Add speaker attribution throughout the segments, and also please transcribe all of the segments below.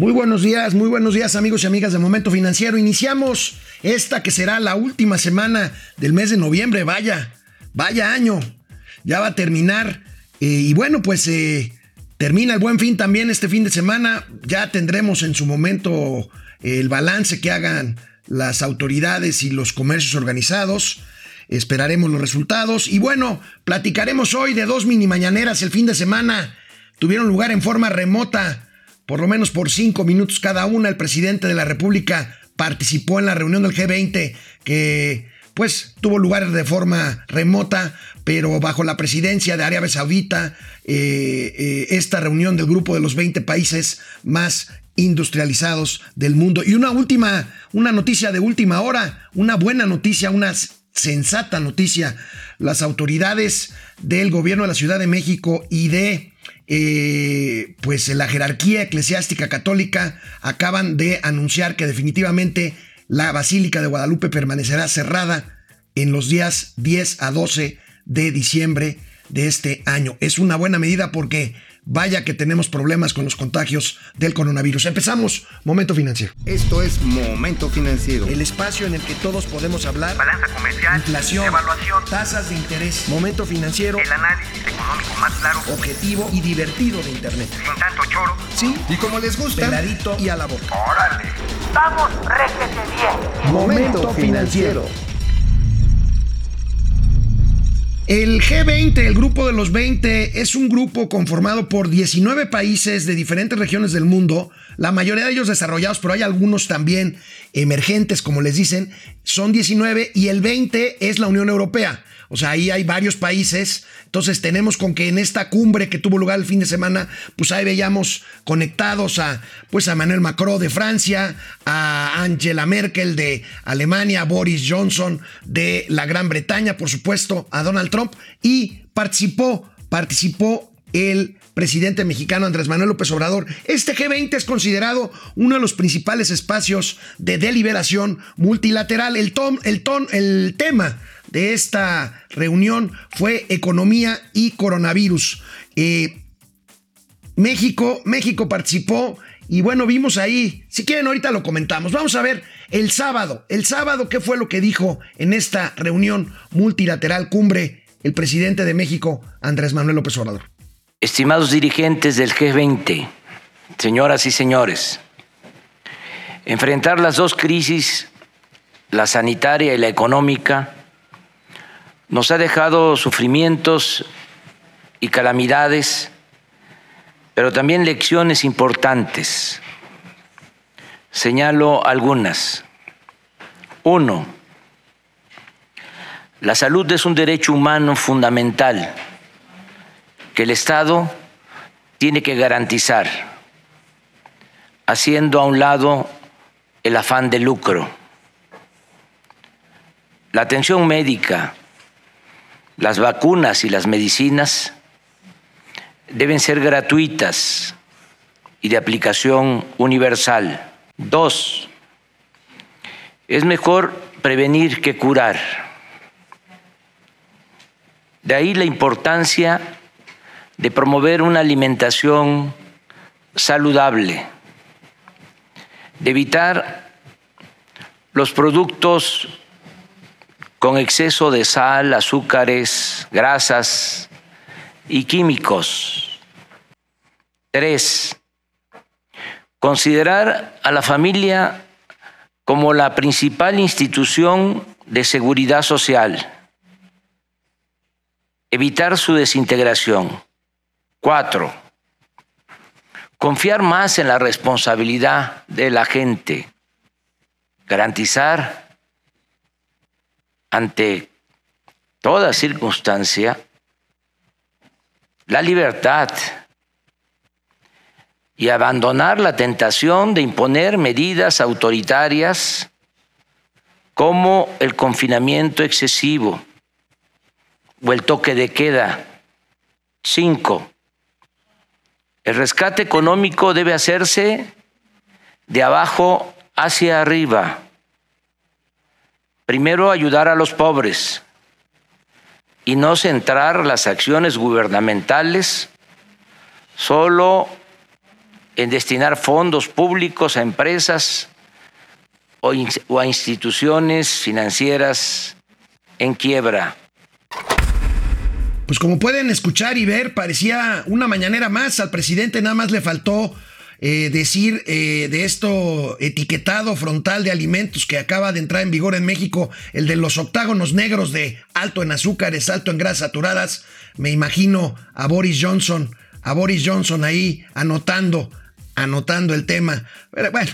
Speaker 1: Muy buenos días, muy buenos días amigos y amigas de Momento Financiero. Iniciamos esta que será la última semana del mes de noviembre. Vaya, vaya año. Ya va a terminar. Eh, y bueno, pues eh, termina el buen fin también este fin de semana. Ya tendremos en su momento el balance que hagan las autoridades y los comercios organizados. Esperaremos los resultados. Y bueno, platicaremos hoy de dos mini mañaneras el fin de semana. Tuvieron lugar en forma remota por lo menos por cinco minutos cada una. El presidente de la República participó en la reunión del G20 que pues tuvo lugar de forma remota, pero bajo la presidencia de Arabia Saudita, eh, eh, esta reunión del grupo de los 20 países más industrializados del mundo. Y una última, una noticia de última hora, una buena noticia, una sensata noticia. Las autoridades del gobierno de la Ciudad de México y de eh, pues la jerarquía eclesiástica católica acaban de anunciar que definitivamente la Basílica de Guadalupe permanecerá cerrada en los días 10 a 12 de diciembre de este año. Es una buena medida porque Vaya que tenemos problemas con los contagios del coronavirus. Empezamos, Momento Financiero.
Speaker 2: Esto es Momento Financiero.
Speaker 1: El espacio en el que todos podemos hablar.
Speaker 3: Balanza comercial.
Speaker 1: Inflación.
Speaker 3: Evaluación.
Speaker 1: Tasas de interés. Momento Financiero.
Speaker 3: El análisis económico más claro.
Speaker 1: Objetivo y divertido de Internet.
Speaker 3: Sin tanto choro.
Speaker 1: Sí.
Speaker 2: Y como les gusta.
Speaker 1: Peladito y a la boca.
Speaker 3: Órale. Vamos, réjete bien.
Speaker 2: Momento Financiero.
Speaker 1: El G20, el grupo de los 20, es un grupo conformado por 19 países de diferentes regiones del mundo, la mayoría de ellos desarrollados, pero hay algunos también emergentes, como les dicen, son 19 y el 20 es la Unión Europea. O sea, ahí hay varios países. Entonces tenemos con que en esta cumbre que tuvo lugar el fin de semana, pues ahí veíamos conectados a, pues a Manuel Macron de Francia, a Angela Merkel de Alemania, a Boris Johnson de la Gran Bretaña, por supuesto, a Donald Trump. Y participó, participó el presidente mexicano Andrés Manuel López Obrador. Este G20 es considerado uno de los principales espacios de deliberación multilateral. El, tom, el, ton, el tema de esta reunión fue economía y coronavirus. Eh, México, México participó y bueno, vimos ahí, si quieren ahorita lo comentamos. Vamos a ver el sábado, el sábado qué fue lo que dijo en esta reunión multilateral cumbre el presidente de México, Andrés Manuel López Obrador.
Speaker 4: Estimados dirigentes del G20, señoras y señores, enfrentar las dos crisis, la sanitaria y la económica, nos ha dejado sufrimientos y calamidades, pero también lecciones importantes. Señalo algunas. Uno, la salud es un derecho humano fundamental que el Estado tiene que garantizar, haciendo a un lado el afán de lucro. La atención médica, las vacunas y las medicinas deben ser gratuitas y de aplicación universal. Dos, es mejor prevenir que curar. De ahí la importancia de promover una alimentación saludable, de evitar los productos con exceso de sal, azúcares, grasas y químicos. Tres, considerar a la familia como la principal institución de seguridad social. Evitar su desintegración. Cuatro, confiar más en la responsabilidad de la gente. Garantizar ante toda circunstancia la libertad y abandonar la tentación de imponer medidas autoritarias como el confinamiento excesivo o el toque de queda. Cinco, el rescate económico debe hacerse de abajo hacia arriba Primero, ayudar a los pobres y no centrar las acciones gubernamentales solo en destinar fondos públicos a empresas o, a instituciones financieras en quiebra.
Speaker 1: Pues como pueden escuchar y ver, parecía una mañanera más. Al presidente nada más le faltó eh, decir eh, de esto etiquetado frontal de alimentos que acaba de entrar en vigor en México, el de los octágonos negros de alto en azúcares, alto en grasas saturadas. Me imagino a Boris Johnson, a Boris Johnson ahí anotando, anotando el tema. Pero bueno,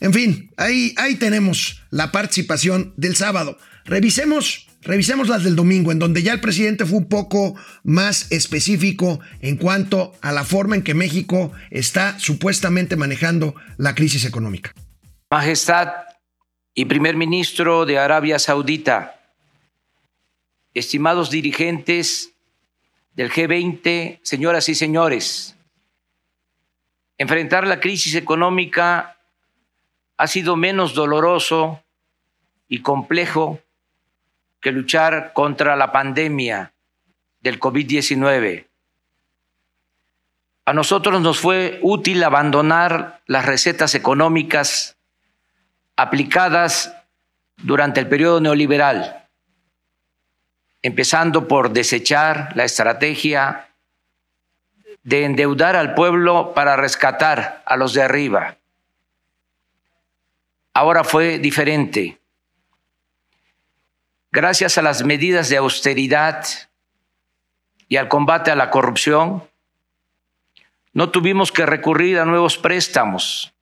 Speaker 1: en fin, ahí, ahí tenemos la participación del sábado. Revisemos, revisemos las del domingo, en donde ya el presidente fue un poco más específico en cuanto a la forma en que México está supuestamente manejando la crisis económica.
Speaker 4: Majestad y primer ministro de Arabia Saudita, estimados dirigentes del G20, señoras y señores, enfrentar la crisis económica ha sido menos doloroso y complejo que luchar contra la pandemia del COVID-19. A nosotros nos fue útil abandonar las recetas económicas aplicadas durante el periodo neoliberal, empezando por desechar la estrategia de endeudar al pueblo para rescatar a los de arriba ahora fue diferente. Gracias a las medidas de austeridad y al combate a la corrupción, no tuvimos que recurrir a nuevos préstamos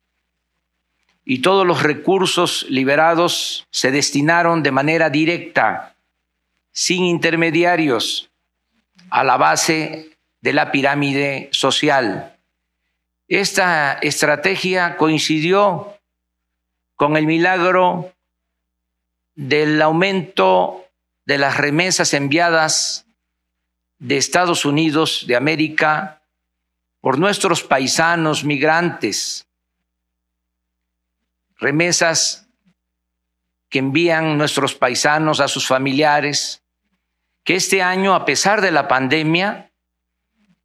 Speaker 4: y todos los recursos liberados se destinaron de manera directa, sin intermediarios, a la base de la pirámide social. Esta estrategia coincidió con el milagro del aumento de las remesas enviadas de Estados Unidos de América por nuestros paisanos migrantes, remesas que envían nuestros paisanos a sus familiares, que este año, a pesar de la pandemia,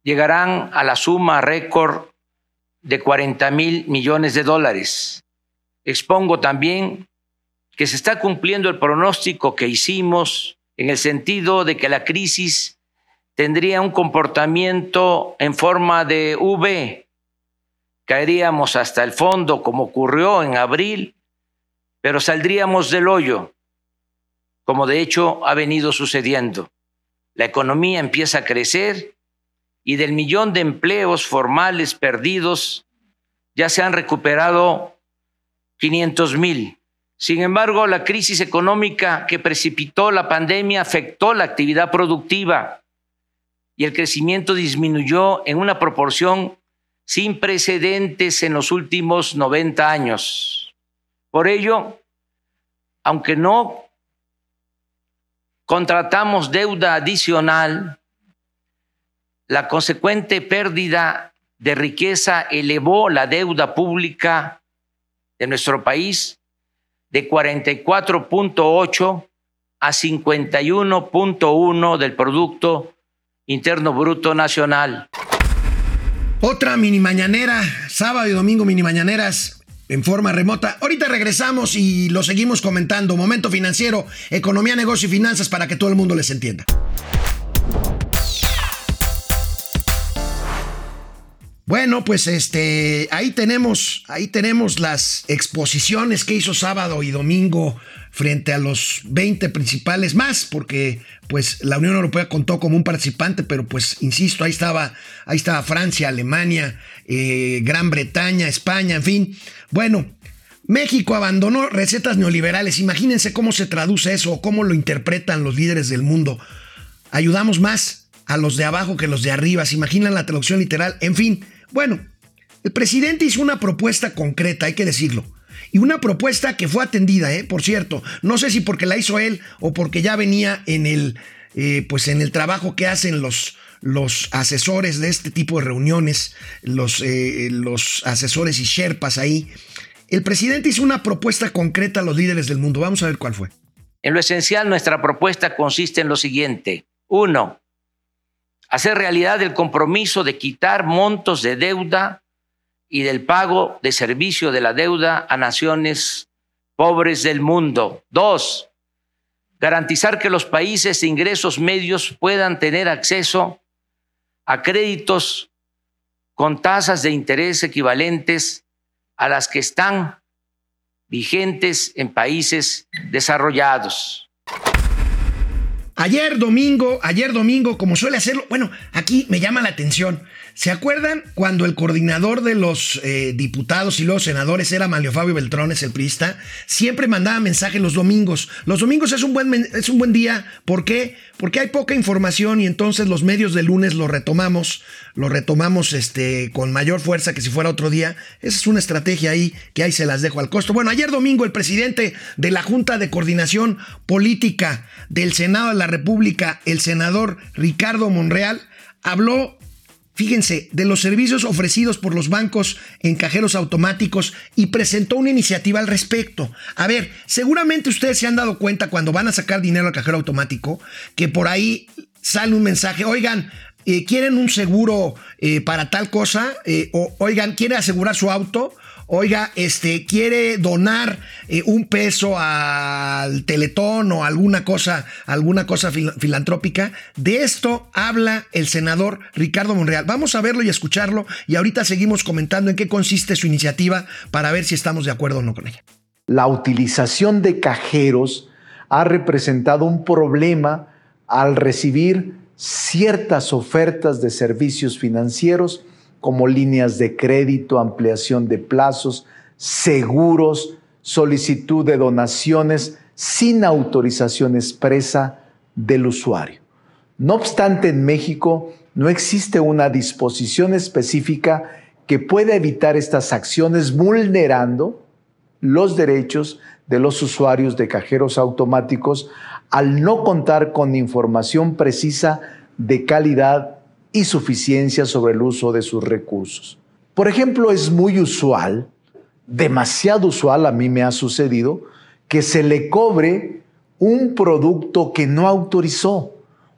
Speaker 4: llegarán a la suma récord de 40 mil millones de dólares. Expongo también que se está cumpliendo el pronóstico que hicimos en el sentido de que la crisis tendría un comportamiento en forma de V. Caeríamos hasta el fondo como ocurrió en abril, pero saldríamos del hoyo, como de hecho ha venido sucediendo. La economía empieza a crecer y del millón de empleos formales perdidos ya se han recuperado 500 mil. Sin embargo, la crisis económica que precipitó la pandemia afectó la actividad productiva y el crecimiento disminuyó en una proporción sin precedentes en los últimos 90 años. Por ello, aunque no contratamos deuda adicional, la consecuente pérdida de riqueza elevó la deuda pública de nuestro país de 44.8 a 51.1 del Producto Interno Bruto Nacional.
Speaker 1: Otra mini mañanera, sábado y domingo mini mañaneras en forma remota. Ahorita regresamos y lo seguimos comentando. Momento financiero, economía, negocio y finanzas para que todo el mundo les entienda. Bueno, pues este, ahí tenemos, ahí tenemos las exposiciones que hizo sábado y domingo frente a los 20 principales más, porque pues la Unión Europea contó como un participante, pero pues insisto, ahí estaba, ahí estaba Francia, Alemania, eh, Gran Bretaña, España, en fin. Bueno, México abandonó recetas neoliberales. Imagínense cómo se traduce eso o cómo lo interpretan los líderes del mundo. Ayudamos más a los de abajo que los de arriba. ¿Se imaginan la traducción literal? En fin, bueno, el presidente hizo una propuesta concreta, hay que decirlo. Y una propuesta que fue atendida, ¿eh? por cierto. No sé si porque la hizo él o porque ya venía en el, eh, pues en el trabajo que hacen los, los asesores de este tipo de reuniones, los, eh, los asesores y sherpas ahí. El presidente hizo una propuesta concreta a los líderes del mundo. Vamos a ver cuál fue.
Speaker 4: En lo esencial, nuestra propuesta consiste en lo siguiente. Uno, hacer realidad el compromiso de quitar montos de deuda y del pago de servicio de la deuda a naciones pobres del mundo. Dos, garantizar que los países de ingresos medios puedan tener acceso a créditos con tasas de interés equivalentes a las que están vigentes en países desarrollados.
Speaker 1: Ayer domingo, ayer domingo, como suele hacerlo, bueno, aquí me llama la atención. ¿Se acuerdan cuando el coordinador de los eh, diputados y los senadores era Manlio Fabio Beltrones, el priista? Siempre mandaba mensajes los domingos. Los domingos es un buen, es un buen día. ¿Por qué? Porque hay poca información y entonces los medios de lunes lo retomamos, lo retomamos este, con mayor fuerza que si fuera otro día. Esa es una estrategia ahí que ahí se las dejo al costo. Bueno, ayer domingo el presidente de la Junta de Coordinación Política del Senado de la República, el senador Ricardo Monreal, habló fíjense, de los servicios ofrecidos por los bancos en cajeros automáticos y presentó una iniciativa al respecto. A ver, seguramente ustedes se han dado cuenta cuando van a sacar dinero al cajero automático que por ahí sale un mensaje, oigan, eh, ¿quieren un seguro eh, para tal cosa? Eh, o, oigan, ¿quiere asegurar su auto? Oiga, este, quiere donar eh, un peso al Teletón o alguna cosa, alguna cosa filantrópica. De esto habla el senador Ricardo Monreal. Vamos a verlo y escucharlo y ahorita seguimos comentando en qué consiste su iniciativa para ver si estamos de acuerdo o no con ella.
Speaker 5: La utilización de cajeros ha representado un problema al recibir ciertas ofertas de servicios financieros como líneas de crédito, ampliación de plazos, seguros, solicitud de donaciones sin autorización expresa del usuario. No obstante, en México no existe una disposición específica que pueda evitar estas acciones vulnerando los derechos de los usuarios de cajeros automáticos al no contar con información precisa de calidad y suficiencia sobre el uso de sus recursos. Por ejemplo, es muy usual, demasiado usual, a mí me ha sucedido, que se le cobre un producto que no autorizó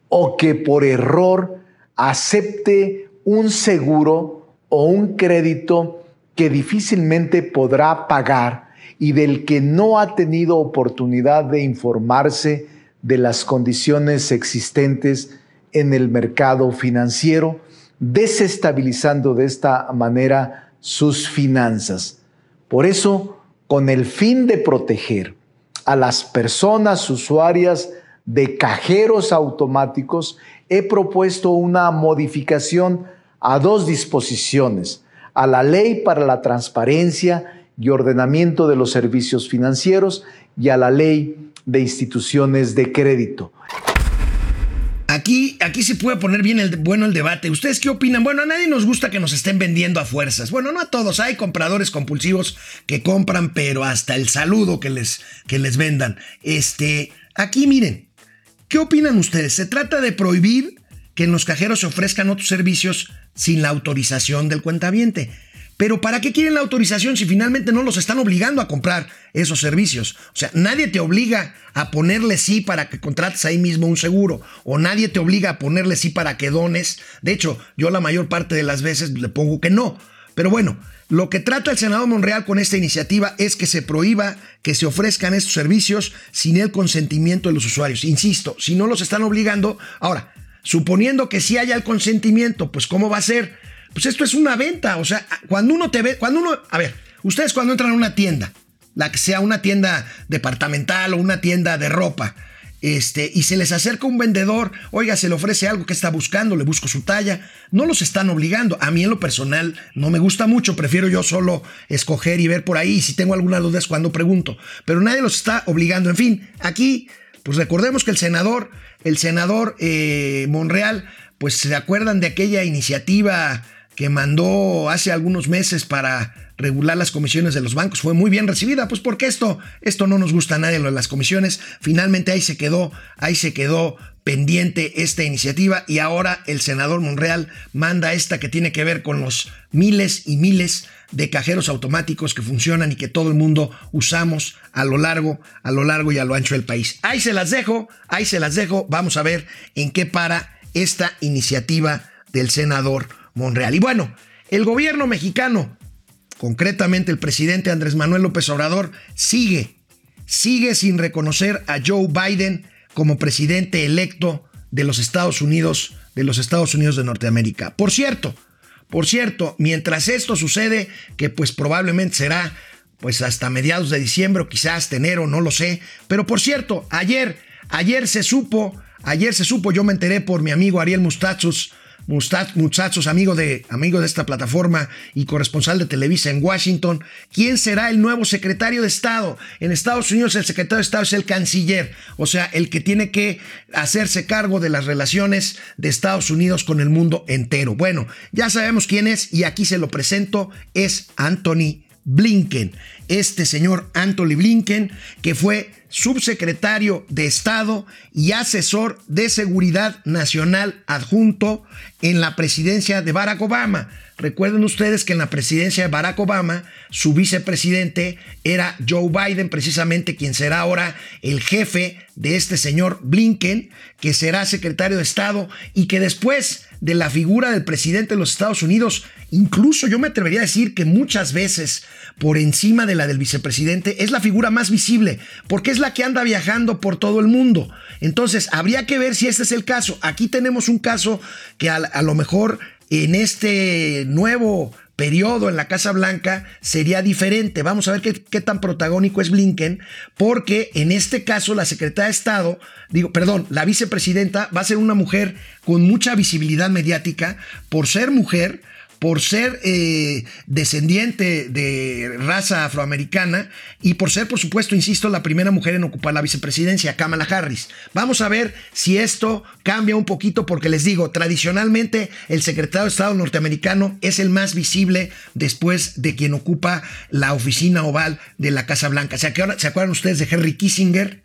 Speaker 5: o que por error acepte un seguro o un crédito que difícilmente podrá pagar y del que no ha tenido oportunidad de informarse de las condiciones existentes en el mercado financiero, desestabilizando de esta manera sus finanzas. Por eso, con el fin de proteger a las personas usuarias de cajeros automáticos, he propuesto una modificación a dos disposiciones, a la ley para la transparencia y ordenamiento de los servicios financieros y a la ley de instituciones de crédito.
Speaker 1: Aquí, aquí se puede poner bien el, bueno el debate. ¿Ustedes qué opinan? Bueno, a nadie nos gusta que nos estén vendiendo a fuerzas. Bueno, no a todos. Hay compradores compulsivos que compran, pero hasta el saludo que les, que les vendan. Este, aquí miren, ¿qué opinan ustedes? ¿Se trata de prohibir que en los cajeros se ofrezcan otros servicios sin la autorización del cuentaviente? Pero ¿para qué quieren la autorización si finalmente no los están obligando a comprar esos servicios? O sea, nadie te obliga a ponerle sí para que contrates ahí mismo un seguro. O nadie te obliga a ponerle sí para que dones. De hecho, yo la mayor parte de las veces le pongo que no. Pero bueno, lo que trata el Senado Monreal con esta iniciativa es que se prohíba que se ofrezcan estos servicios sin el consentimiento de los usuarios. Insisto, si no los están obligando, ahora, suponiendo que sí haya el consentimiento, pues ¿cómo va a ser? Pues esto es una venta. O sea, cuando uno te ve, cuando uno, a ver, ustedes cuando entran a una tienda, la que sea una tienda departamental o una tienda de ropa, este, y se les acerca un vendedor, oiga, se le ofrece algo que está buscando, le busco su talla, no los están obligando. A mí en lo personal no me gusta mucho, prefiero yo solo escoger y ver por ahí, si tengo alguna duda es cuando pregunto, pero nadie los está obligando. En fin, aquí, pues recordemos que el senador, el senador eh, Monreal, pues se acuerdan de aquella iniciativa que mandó hace algunos meses para regular las comisiones de los bancos fue muy bien recibida, pues porque esto, esto no nos gusta a nadie lo de las comisiones. Finalmente ahí se quedó, ahí se quedó pendiente esta iniciativa y ahora el senador Monreal manda esta que tiene que ver con los miles y miles de cajeros automáticos que funcionan y que todo el mundo usamos a lo largo, a lo largo y a lo ancho del país. Ahí se las dejo, ahí se las dejo. Vamos a ver en qué para esta iniciativa del senador Monreal. Y bueno, el gobierno mexicano concretamente el presidente Andrés Manuel López Obrador, sigue, sigue sin reconocer a Joe Biden como presidente electo de los Estados Unidos, de los Estados Unidos de Norteamérica. Por cierto, por cierto, mientras esto sucede, que pues probablemente será pues hasta mediados de diciembre o quizás enero, no lo sé, pero por cierto, ayer, ayer se supo, ayer se supo, yo me enteré por mi amigo Ariel Mustachos, Muchachos, amigo de, amigo de esta plataforma y corresponsal de Televisa en Washington, ¿quién será el nuevo secretario de Estado? En Estados Unidos el secretario de Estado es el canciller, o sea, el que tiene que hacerse cargo de las relaciones de Estados Unidos con el mundo entero. Bueno, ya sabemos quién es y aquí se lo presento, es Anthony Blinken. Este señor Anthony Blinken, que fue subsecretario de Estado y asesor de Seguridad Nacional adjunto en la presidencia de Barack Obama. Recuerden ustedes que en la presidencia de Barack Obama, su vicepresidente era Joe Biden, precisamente quien será ahora el jefe de este señor Blinken, que será secretario de Estado y que después de la figura del presidente de los Estados Unidos, incluso yo me atrevería a decir que muchas veces por encima de la del vicepresidente, es la figura más visible, porque es la que anda viajando por todo el mundo. Entonces, habría que ver si este es el caso. Aquí tenemos un caso que a, lo mejor en este nuevo periodo en la Casa Blanca sería diferente. Vamos a ver qué, tan protagónico es Blinken, porque en este caso la secretaria de Estado, digo, perdón, la vicepresidenta va a ser una mujer con mucha visibilidad mediática por ser mujer, por ser eh, descendiente de raza afroamericana y por ser, por supuesto, insisto, la primera mujer en ocupar la vicepresidencia, Kamala Harris. Vamos a ver si esto cambia un poquito porque les digo, tradicionalmente el secretario de Estado norteamericano es el más visible después de quien ocupa la oficina oval de la Casa Blanca. ¿Se acuerdan, ¿se acuerdan ustedes de Henry Kissinger?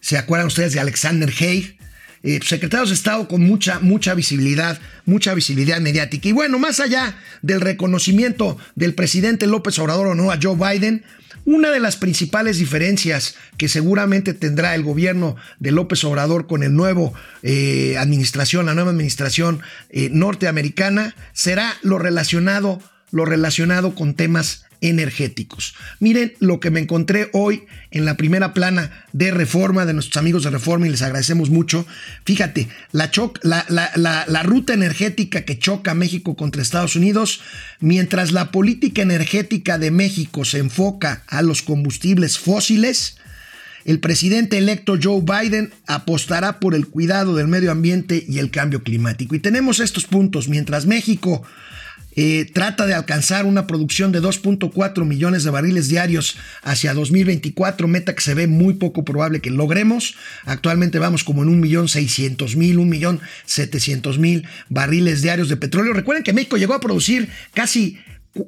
Speaker 1: ¿Se acuerdan ustedes de Alexander Haig? Eh, secretarios de Estado con mucha, mucha visibilidad, mucha visibilidad mediática. Y bueno, más allá del reconocimiento del presidente López Obrador o no a Joe Biden, una de las principales diferencias que seguramente tendrá el gobierno de López Obrador con el nuevo eh, administración, la nueva administración eh, norteamericana, será lo relacionado, lo relacionado con temas energéticos. Miren lo que me encontré hoy en la primera plana de Reforma de nuestros amigos de Reforma y les agradecemos mucho. Fíjate, la, ruta energética que choca México contra Estados Unidos, mientras la política energética de México se enfoca a los combustibles fósiles, el presidente electo Joe Biden apostará por el cuidado del medio ambiente y el cambio climático. Y tenemos estos puntos. Mientras México eh, trata de alcanzar una producción de 2.4 millones de barriles diarios hacia 2024, meta que se ve muy poco probable que logremos. Actualmente vamos como en 1.600.000, 1.700.000 barriles diarios de petróleo. Recuerden que México llegó a producir casi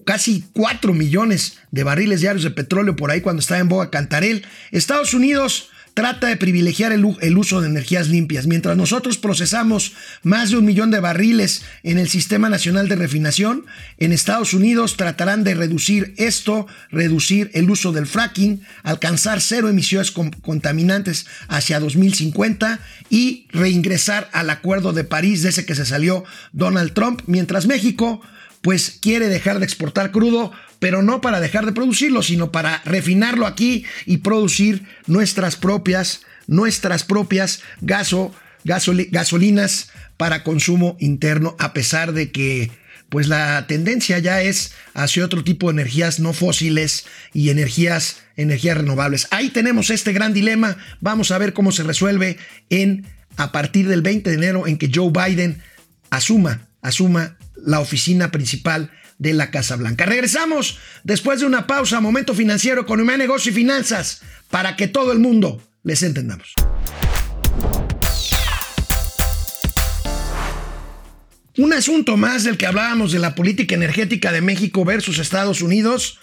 Speaker 1: casi 4 millones de barriles diarios de petróleo por ahí cuando estaba en boga Cantarel. Estados Unidos trata de privilegiar el, uso de energías limpias. Mientras nosotros procesamos más de un millón de barriles en el Sistema Nacional de Refinación, en Estados Unidos tratarán de reducir esto, reducir el uso del fracking, alcanzar cero emisiones contaminantes hacia 2050 y reingresar al Acuerdo de París de ese que se salió Donald Trump, mientras México pues quiere dejar de exportar crudo, pero no para dejar de producirlo, sino para refinarlo aquí y producir nuestras propias, nuestras propias gaso, gasolinas para consumo interno, a pesar de que pues la tendencia ya es hacia otro tipo de energías no fósiles y energías, energías renovables. Ahí tenemos este gran dilema. Vamos a ver cómo se resuelve en a partir del 20 de enero en que Joe Biden asuma, asuma la oficina principal de la Casa Blanca. Regresamos después de una pausa, momento financiero, economía, negocio y finanzas, para que todo el mundo les entendamos. Un asunto más del que hablábamos de la política energética de México versus Estados Unidos.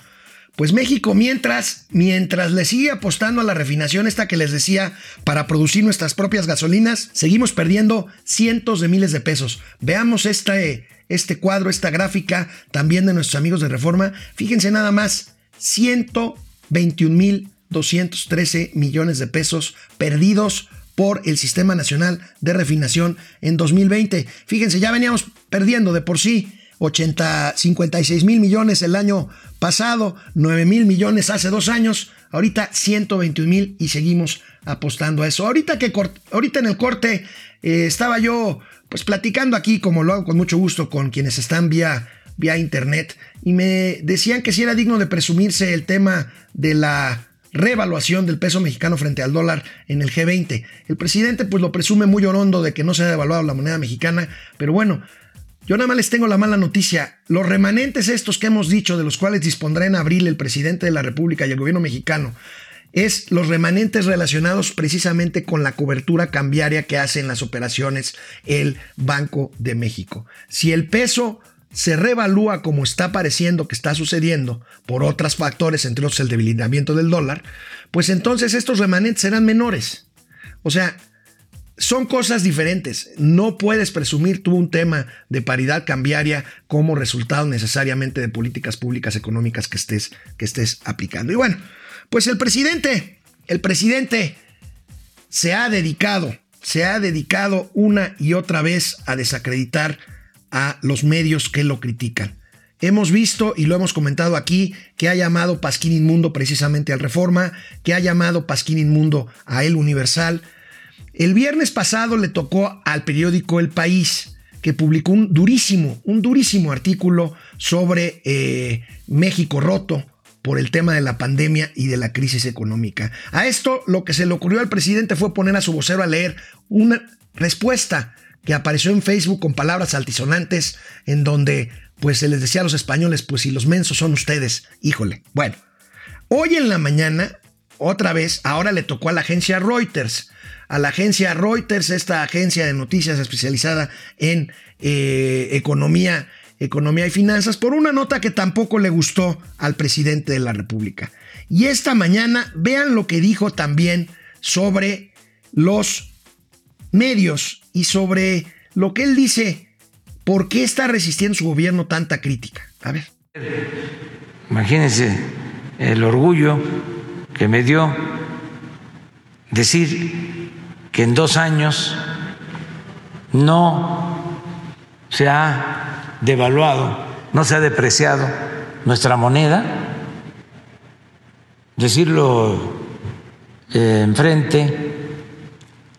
Speaker 1: Pues México, mientras, mientras le sigue apostando a la refinación esta que les decía para producir nuestras propias gasolinas, seguimos perdiendo cientos de miles de pesos. Veamos este, este cuadro, esta gráfica también de nuestros amigos de Reforma. Fíjense nada más, 121 mil 213 millones de pesos perdidos por el Sistema Nacional de Refinación en 2020. Fíjense, ya veníamos perdiendo de por sí 80, 56 mil millones el año pasado, 9 mil millones hace dos años, ahorita 121 mil y seguimos apostando a eso. Ahorita, que ahorita en el corte eh, estaba yo pues platicando aquí, como lo hago con mucho gusto, con quienes están vía, vía internet, y me decían que si era digno de presumirse el tema de la revaluación del peso mexicano frente al dólar en el G20. El presidente pues lo presume muy orondo de que no se ha devaluado la moneda mexicana, pero bueno, yo nada más les tengo la mala noticia. Los remanentes estos que hemos dicho, de los cuales dispondrá en abril el presidente de la República y el gobierno mexicano, es los remanentes relacionados precisamente con la cobertura cambiaria que hace en las operaciones el Banco de México. Si el peso se revalúa como está pareciendo que está sucediendo por otros factores, entre otros el debilitamiento del dólar, pues entonces estos remanentes serán menores. O sea, son cosas diferentes. No puedes presumir tú un tema de paridad cambiaria como resultado necesariamente de políticas públicas económicas que estés, que estés aplicando. Y bueno, pues el presidente, el presidente se ha dedicado, se ha dedicado una y otra vez a desacreditar a los medios que lo critican. Hemos visto y lo hemos comentado aquí que ha llamado Pasquín Inmundo precisamente al Reforma, que ha llamado Pasquín Inmundo a El Universal. El viernes pasado le tocó al periódico El País, que publicó un durísimo, un durísimo artículo sobre eh, México roto por el tema de la pandemia y de la crisis económica. A esto lo que se le ocurrió al presidente fue poner a su vocero a leer una respuesta que apareció en Facebook con palabras altisonantes en donde pues se les decía a los españoles, pues si los mensos son ustedes, híjole. Bueno, hoy en la mañana, otra vez, ahora le tocó a la agencia Reuters. A la agencia Reuters, esta agencia de noticias especializada en eh, economía, economía y finanzas, por una nota que tampoco le gustó al presidente de la República. Y esta mañana, vean lo que dijo también sobre los medios y sobre lo que él dice, ¿por qué está resistiendo su gobierno tanta crítica? A ver.
Speaker 4: Imagínense el orgullo que me dio decir que en dos años no se ha devaluado, no se ha depreciado nuestra moneda, decirlo eh, enfrente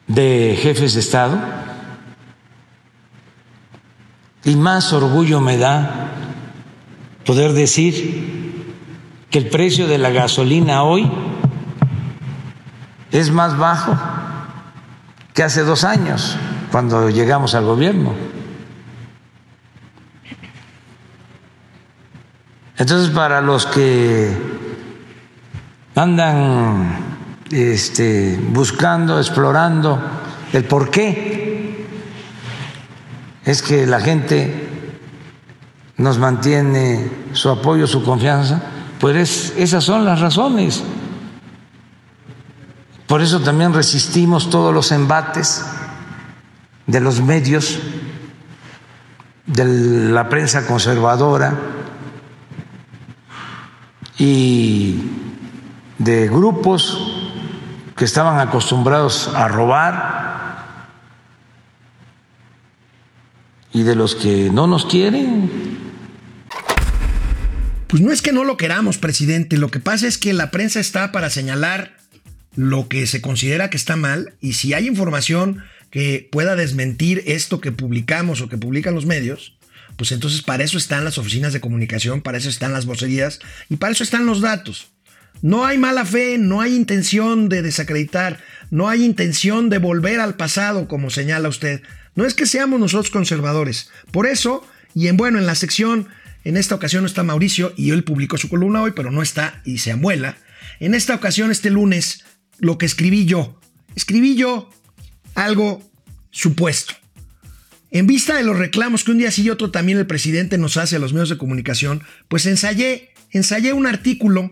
Speaker 4: de jefes de Estado. Y más orgullo me da poder decir que el precio de la gasolina hoy es más bajo que hace dos años cuando llegamos al gobierno. Entonces, para los que andan este, buscando, explorando el por qué es que la gente nos mantiene su apoyo, su confianza, pues esas son las razones. Por eso también resistimos todos los embates de los medios, de la prensa conservadora y de grupos que estaban acostumbrados a robar y de los que no nos quieren.
Speaker 1: Pues no es que no lo queramos, presidente. Lo que pasa es que la prensa está para señalar lo que se considera que está mal y si hay información que pueda desmentir esto que publicamos o que publican los medios, pues entonces para eso están las oficinas de comunicación, para eso están las vocerías y para eso están los datos. No hay mala fe, no hay intención de desacreditar, no hay intención de volver al pasado, como señala usted. No es que seamos nosotros conservadores. Por eso, y en bueno, en la sección, en esta ocasión está Mauricio y él publicó su columna hoy, pero no está y se amuela. En esta ocasión, este lunes, lo que escribí yo, escribí yo algo supuesto. En vista de los reclamos que un día sí y otro también el presidente nos hace a los medios de comunicación, pues ensayé, ensayé un artículo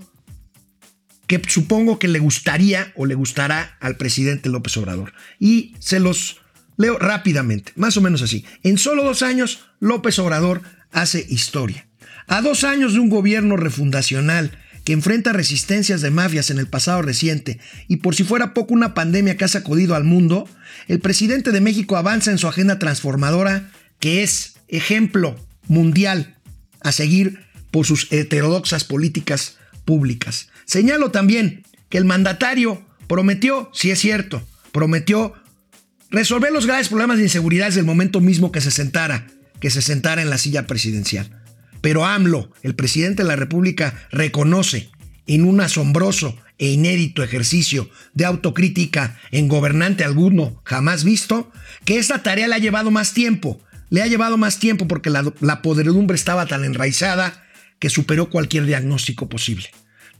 Speaker 1: que supongo que le gustaría o le gustará al presidente López Obrador. Y se los leo rápidamente, más o menos así. En solo dos años, López Obrador hace historia. A dos años de un gobierno refundacional que enfrenta resistencias de mafias en el pasado reciente y por si fuera poco una pandemia que ha sacudido al mundo, el presidente de México avanza en su agenda transformadora que es ejemplo, mundial a seguir por sus heterodoxas políticas públicas. Señalo también que el mandatario prometió, si es cierto, prometió resolver los graves problemas de inseguridad desde el momento mismo que se sentara, que se sentara en la silla presidencial. Pero AMLO, el presidente de la República, reconoce en un asombroso e inédito ejercicio de autocrítica en gobernante alguno jamás visto, que esta tarea le ha llevado más tiempo. Le ha llevado más tiempo porque la, podredumbre estaba tan enraizada que superó cualquier diagnóstico posible.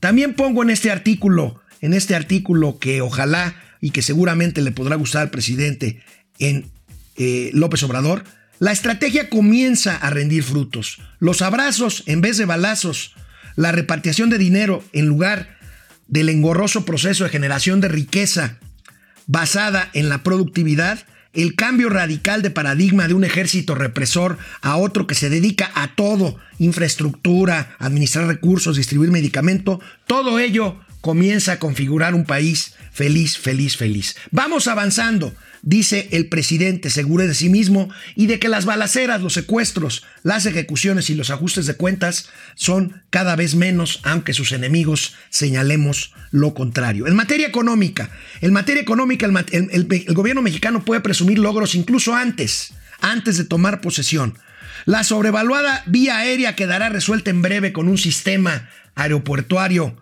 Speaker 1: También pongo en este artículo, en este artículo que ojalá y que seguramente le podrá gustar al presidente en eh, López Obrador, la estrategia comienza a rendir frutos. Los abrazos en vez de balazos, la repartición de dinero en lugar del engorroso proceso de generación de riqueza basada en la productividad, el cambio radical de paradigma de un ejército represor a otro que se dedica a todo, infraestructura, administrar recursos, distribuir medicamento, todo ello comienza a configurar un país feliz, feliz, feliz. Vamos avanzando, dice el presidente, seguro de sí mismo y de que las balaceras, los secuestros, las ejecuciones y los ajustes de cuentas son cada vez menos, aunque sus enemigos señalemos lo contrario. En materia económica, en materia económica el, el gobierno mexicano puede presumir logros incluso antes, antes de tomar posesión. La sobrevaluada vía aérea quedará resuelta en breve con un sistema aeroportuario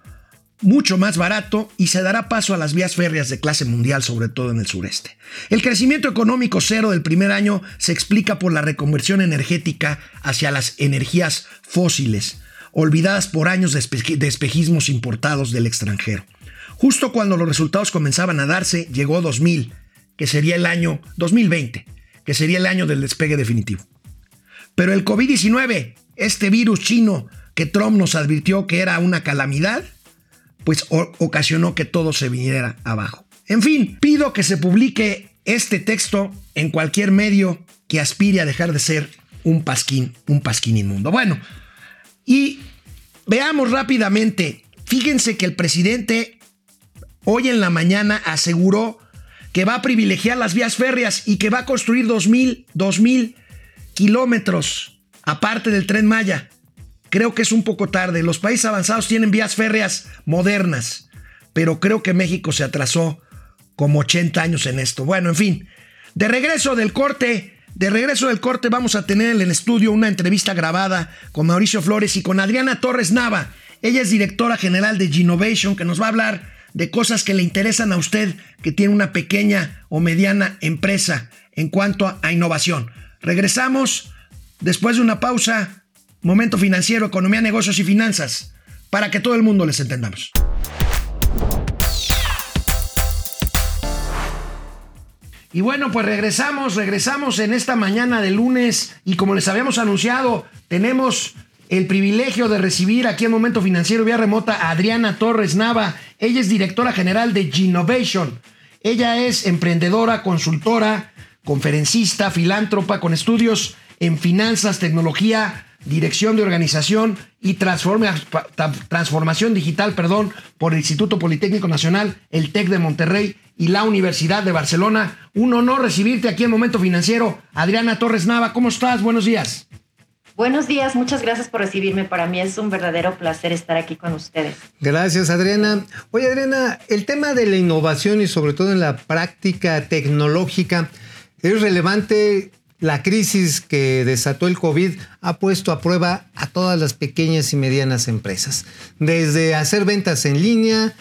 Speaker 1: mucho más barato y se dará paso a las vías férreas de clase mundial, sobre todo en el sureste. El crecimiento económico cero del primer año se explica por la reconversión energética hacia las energías fósiles, olvidadas por años de, espejismos importados del extranjero. Justo cuando los resultados comenzaban a darse, llegó 2000, que sería el año 2020, que sería el año del despegue definitivo. Pero el COVID-19, este virus chino que Trump nos advirtió que era una calamidad, pues ocasionó que todo se viniera abajo. En fin, pido que se publique este texto en cualquier medio que aspire a dejar de ser un pasquín, un pasquín inmundo. Bueno, y veamos rápidamente. Fíjense que el presidente hoy en la mañana aseguró que va a privilegiar las vías férreas y que va a construir 2.000, 2.000 kilómetros aparte del tren Maya creo que es un poco tarde. Los países avanzados tienen vías férreas modernas, pero creo que México se atrasó como 80 años en esto. Bueno, en fin, de regreso del corte, de regreso del corte vamos a tener en el estudio una entrevista grabada con Mauricio Flores y con Adriana Torres Nava. Ella es directora general de Ginovation, que nos va a hablar de cosas que le interesan a usted que tiene una pequeña o mediana empresa en cuanto a innovación. Regresamos después de una pausa Momento financiero, economía, negocios y finanzas, para que todo el mundo les entendamos. Y bueno, pues regresamos, regresamos en esta mañana de lunes y como les habíamos anunciado, tenemos el privilegio de recibir aquí en Momento Financiero vía remota a Adriana Torres Nava. Ella es directora general de Ginovation. Ella es emprendedora, consultora, conferencista, filántropa con estudios en finanzas, tecnología, Dirección de Organización y Transformación Digital perdón, por el Instituto Politécnico Nacional, el TEC de Monterrey y la Universidad de Barcelona. Un honor recibirte aquí en Momento Financiero. Adriana Torres Nava, ¿cómo estás? Buenos días.
Speaker 6: Buenos días, muchas gracias por recibirme. Para mí es un verdadero placer estar aquí con ustedes.
Speaker 2: Gracias, Adriana. Oye, Adriana, el tema de la innovación y sobre todo en la práctica tecnológica es relevante la crisis que desató el COVID ha puesto a prueba a todas las pequeñas y medianas empresas. Desde hacer ventas en línea,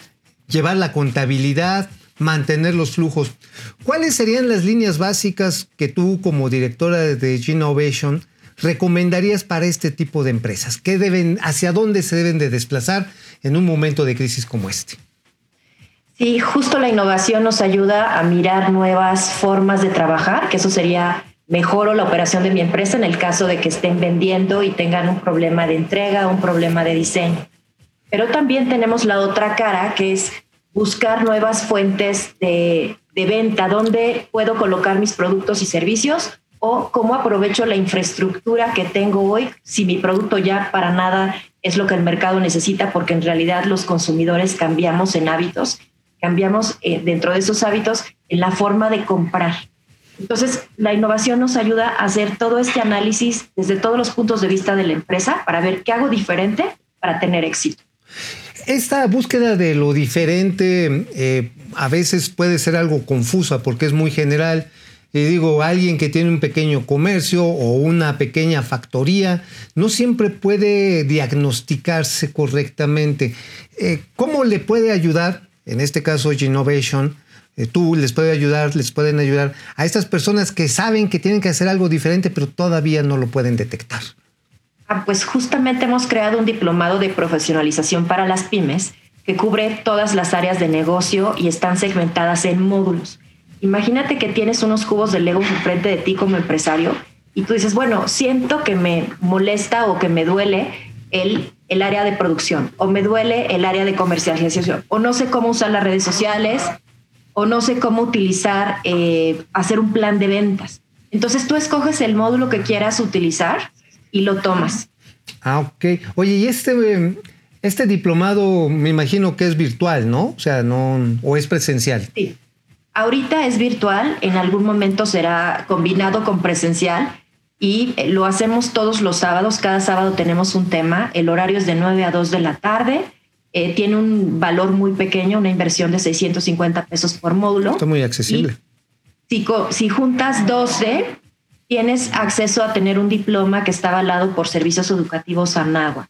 Speaker 2: llevar la contabilidad, mantener los flujos. ¿Cuáles serían las líneas básicas que tú como directora de Innovation recomendarías para este tipo de empresas? ¿Qué deben, hacia dónde se deben de desplazar en un momento de crisis como este?
Speaker 6: Sí, justo la innovación nos ayuda a mirar nuevas formas de trabajar, que eso sería mejoro la operación de mi empresa en el caso de que estén vendiendo y tengan un problema de entrega, un problema de diseño. Pero también tenemos la otra cara, que es buscar nuevas fuentes de, venta, donde puedo colocar mis productos y servicios o cómo aprovecho la infraestructura que tengo hoy si mi producto ya para nada es lo que el mercado necesita, porque en realidad los consumidores cambiamos en hábitos, cambiamos eh, dentro de esos hábitos en la forma de comprar. Entonces, la innovación nos ayuda a hacer todo este análisis desde todos los puntos de vista de la empresa para ver qué hago diferente para tener éxito.
Speaker 2: Esta búsqueda de lo diferente eh, a veces puede ser algo confusa porque es muy general. Y digo, alguien que tiene un pequeño comercio o una pequeña factoría no siempre puede diagnosticarse correctamente. Eh, ¿Cómo le puede ayudar, en este caso Innovation, eh, tú les puede ayudar, les pueden ayudar a estas personas que saben que tienen que hacer algo diferente pero todavía no lo pueden detectar?
Speaker 6: Ah, pues justamente hemos creado un diplomado de profesionalización para las pymes que cubre todas las áreas de negocio y están segmentadas en módulos. Imagínate que tienes unos cubos de Lego enfrente de ti como empresario y tú dices, bueno, siento que me molesta o que me duele el, el área de producción o me duele el área de comercialización o no sé cómo usar las redes sociales o no sé cómo utilizar, eh, hacer un plan de ventas. Entonces tú escoges el módulo que quieras utilizar y lo tomas.
Speaker 2: Ah, ok. Oye, y este, este diplomado me imagino que es virtual, ¿no? O sea, no, o es presencial.
Speaker 6: Sí. Ahorita es virtual, en algún momento será combinado con presencial y eh, lo hacemos todos los sábados. Cada sábado tenemos un tema. El horario es de 9 a 2 de la tarde. Eh, tiene un valor muy pequeño, una inversión de 650 pesos por módulo.
Speaker 2: Está muy accesible.
Speaker 6: si, si juntas 12, tienes acceso a tener un diploma que está avalado por Servicios Educativos ANAGUA.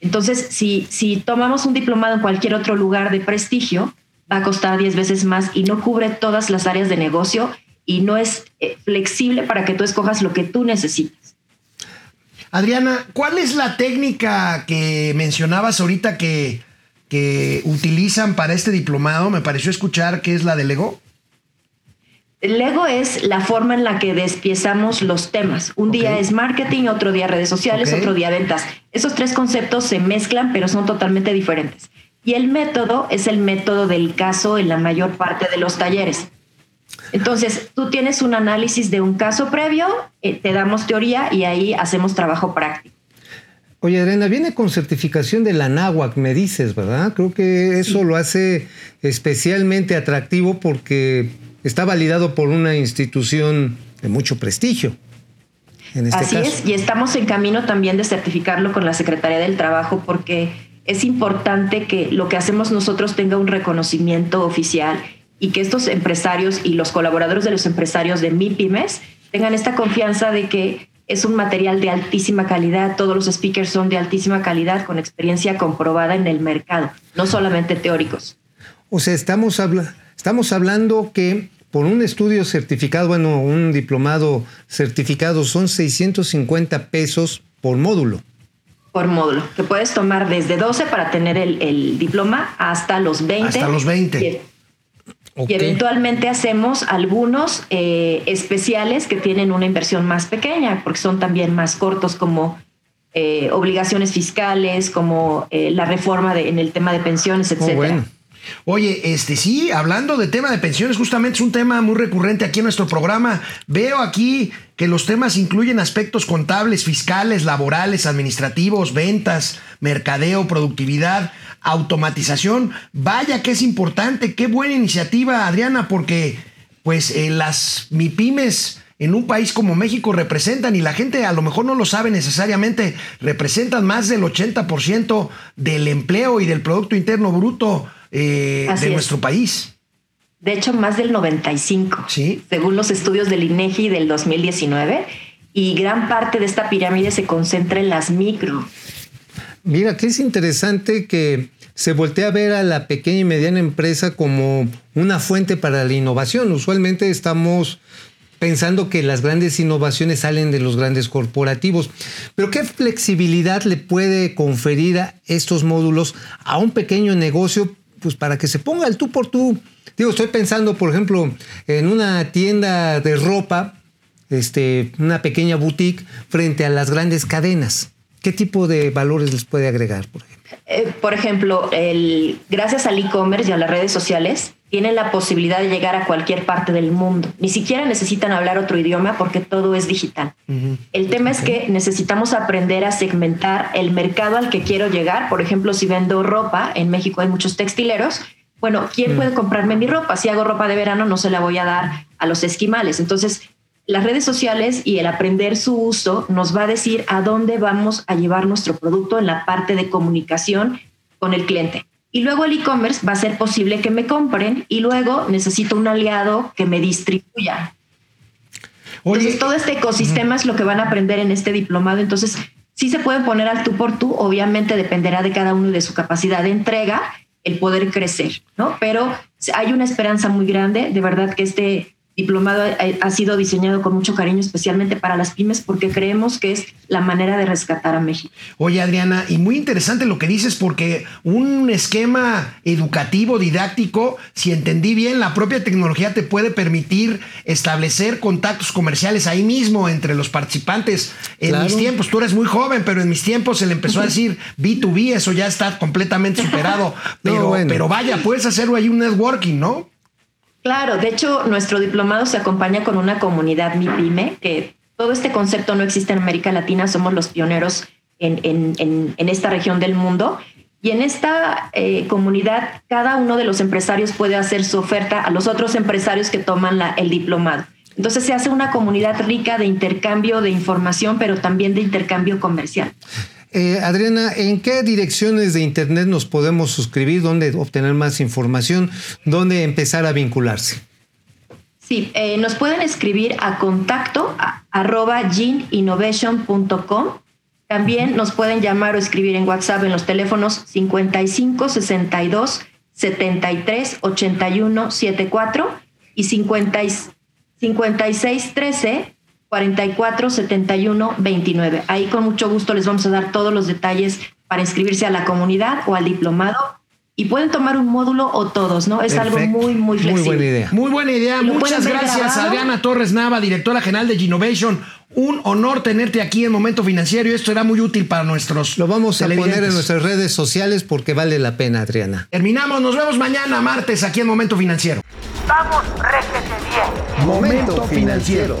Speaker 6: Entonces, si, si tomamos un diplomado en cualquier otro lugar de prestigio, va a costar 10 veces más y no cubre todas las áreas de negocio y no es eh, flexible para que tú escojas lo que tú necesitas.
Speaker 1: Adriana, ¿cuál es la técnica que mencionabas ahorita que, que utilizan para este diplomado? Me pareció escuchar que es la del Lego.
Speaker 6: Lego es la forma en la que despiezamos los temas. Un día es marketing, otro día redes sociales, otro día ventas. Esos tres conceptos se mezclan, pero son totalmente diferentes. Y el método es el método del caso en la mayor parte de los talleres. Entonces, tú tienes un análisis de un caso previo, eh, te damos teoría y ahí hacemos trabajo práctico.
Speaker 2: Oye, Adriana, viene con certificación de la me dices, ¿verdad? Creo que eso lo hace especialmente atractivo porque está validado por una institución de mucho prestigio. En este
Speaker 6: Así
Speaker 2: caso.
Speaker 6: es, y estamos en camino también de certificarlo con la Secretaría del Trabajo porque es importante que lo que hacemos nosotros tenga un reconocimiento oficial y que estos empresarios y los colaboradores de los empresarios de MIPIMES tengan esta confianza de que es un material de altísima calidad, todos los speakers son de altísima calidad con experiencia comprobada en el mercado, no solamente teóricos.
Speaker 2: O sea, estamos, habla- estamos hablando que por un estudio certificado, bueno, un diplomado certificado, son 650 pesos por módulo.
Speaker 6: por módulo, que puedes tomar desde 12 para tener el, el diploma hasta los 20.
Speaker 1: Hasta los 20.
Speaker 6: Y- eventualmente hacemos algunos eh, especiales que tienen una inversión más pequeña, porque son también más cortos, como eh, obligaciones fiscales, como eh, la reforma de- en el tema de pensiones,
Speaker 2: Oh,
Speaker 6: etcétera.
Speaker 2: bueno.
Speaker 1: Oye, este sí, hablando de tema de pensiones, justamente es un tema muy recurrente aquí en nuestro programa. Veo aquí que los temas incluyen aspectos contables, fiscales, laborales, administrativos, ventas, mercadeo, productividad, automatización. Vaya que es importante, qué buena iniciativa, Adriana, porque pues eh, las MIPIMES en un país como México representan, y la gente a lo mejor no lo sabe necesariamente, representan más del 80% del empleo y del Producto Interno Bruto eh, de
Speaker 6: es.
Speaker 1: nuestro país.
Speaker 6: De hecho, más del 95,
Speaker 1: Sí.
Speaker 6: según los estudios del INEGI del 2019. Y gran parte de esta pirámide se concentra en las micro.
Speaker 2: Mira, que es interesante que se voltea a ver a la pequeña y mediana empresa como una fuente para la innovación. Usualmente estamos pensando que las grandes innovaciones salen de los grandes corporativos. Pero ¿qué flexibilidad le puede conferir a estos módulos a un pequeño negocio pues para que se ponga el tú por tú? Digo, estoy pensando, por ejemplo, en una tienda de ropa, este, una pequeña boutique frente a las grandes cadenas. ¿Qué tipo de valores les puede agregar, por ejemplo?
Speaker 6: Eh, por ejemplo, el, gracias al e-commerce y a las redes sociales, tienen la posibilidad de llegar a cualquier parte del mundo. Ni siquiera necesitan hablar otro idioma porque todo es digital. El tema es que necesitamos aprender a segmentar el mercado al que quiero llegar. Por ejemplo, si vendo ropa, en México hay muchos textileros, bueno, ¿quién puede comprarme mi ropa? Si hago ropa de verano, no se la voy a dar a los esquimales. Entonces, las redes sociales y el aprender su uso nos va a decir a dónde vamos a llevar nuestro producto en la parte de comunicación con el cliente. Y luego el e-commerce va a ser posible que me compren y luego necesito un aliado que me distribuya. Entonces, todo este ecosistema es lo que van a aprender en este diplomado. Entonces, sí se pueden poner al tú por tú, obviamente dependerá de cada uno y de su capacidad de entrega el poder crecer, ¿no? Pero hay una esperanza muy grande, de verdad que este diplomado ha sido diseñado con mucho cariño, especialmente para las pymes, porque creemos que es la manera de rescatar a México.
Speaker 1: Oye, Adriana, y muy interesante lo que dices, porque un esquema educativo, didáctico, si entendí bien, la propia tecnología te puede permitir establecer contactos comerciales ahí mismo entre los participantes. En mis tiempos, tú eres muy joven, pero en mis tiempos se le empezó a decir B2B, eso ya está completamente superado. Pero, pero vaya, puedes hacer ahí un networking, ¿no?
Speaker 6: Claro, de hecho, nuestro diplomado se acompaña con una comunidad MIPYME, que todo este concepto no existe en América Latina, somos los pioneros en, esta región del mundo. Y en esta eh, comunidad, cada uno de los empresarios puede hacer su oferta a los otros empresarios que toman el diplomado. Entonces se hace una comunidad rica de intercambio de información, pero también de intercambio comercial.
Speaker 2: Eh, Adriana, ¿en qué direcciones de Internet nos podemos suscribir? ¿Dónde obtener más información? ¿Dónde empezar a vincularse?
Speaker 6: Sí, eh, nos pueden escribir a contacto arroba gininnovation.com. También nos pueden llamar o escribir en WhatsApp en los teléfonos 55 62 73 81 74 y 56 13 44 71 29. Ahí con mucho gusto les vamos a dar todos los detalles para inscribirse a la comunidad o al diplomado. Y pueden tomar un módulo o todos, ¿no? Es algo muy, muy flexible.
Speaker 2: Muy buena idea.
Speaker 1: Muy buena idea. Muchas gracias, Adriana Torres Nava, directora general de Ginovation. Un honor tenerte aquí en Momento Financiero y esto será muy útil para nuestros.
Speaker 2: Lo vamos a poner en nuestras redes sociales porque vale la pena, Adriana.
Speaker 1: Terminamos, nos vemos mañana, martes, aquí en Momento Financiero.
Speaker 3: Vamos, réjete bien.
Speaker 1: Momento Financiero.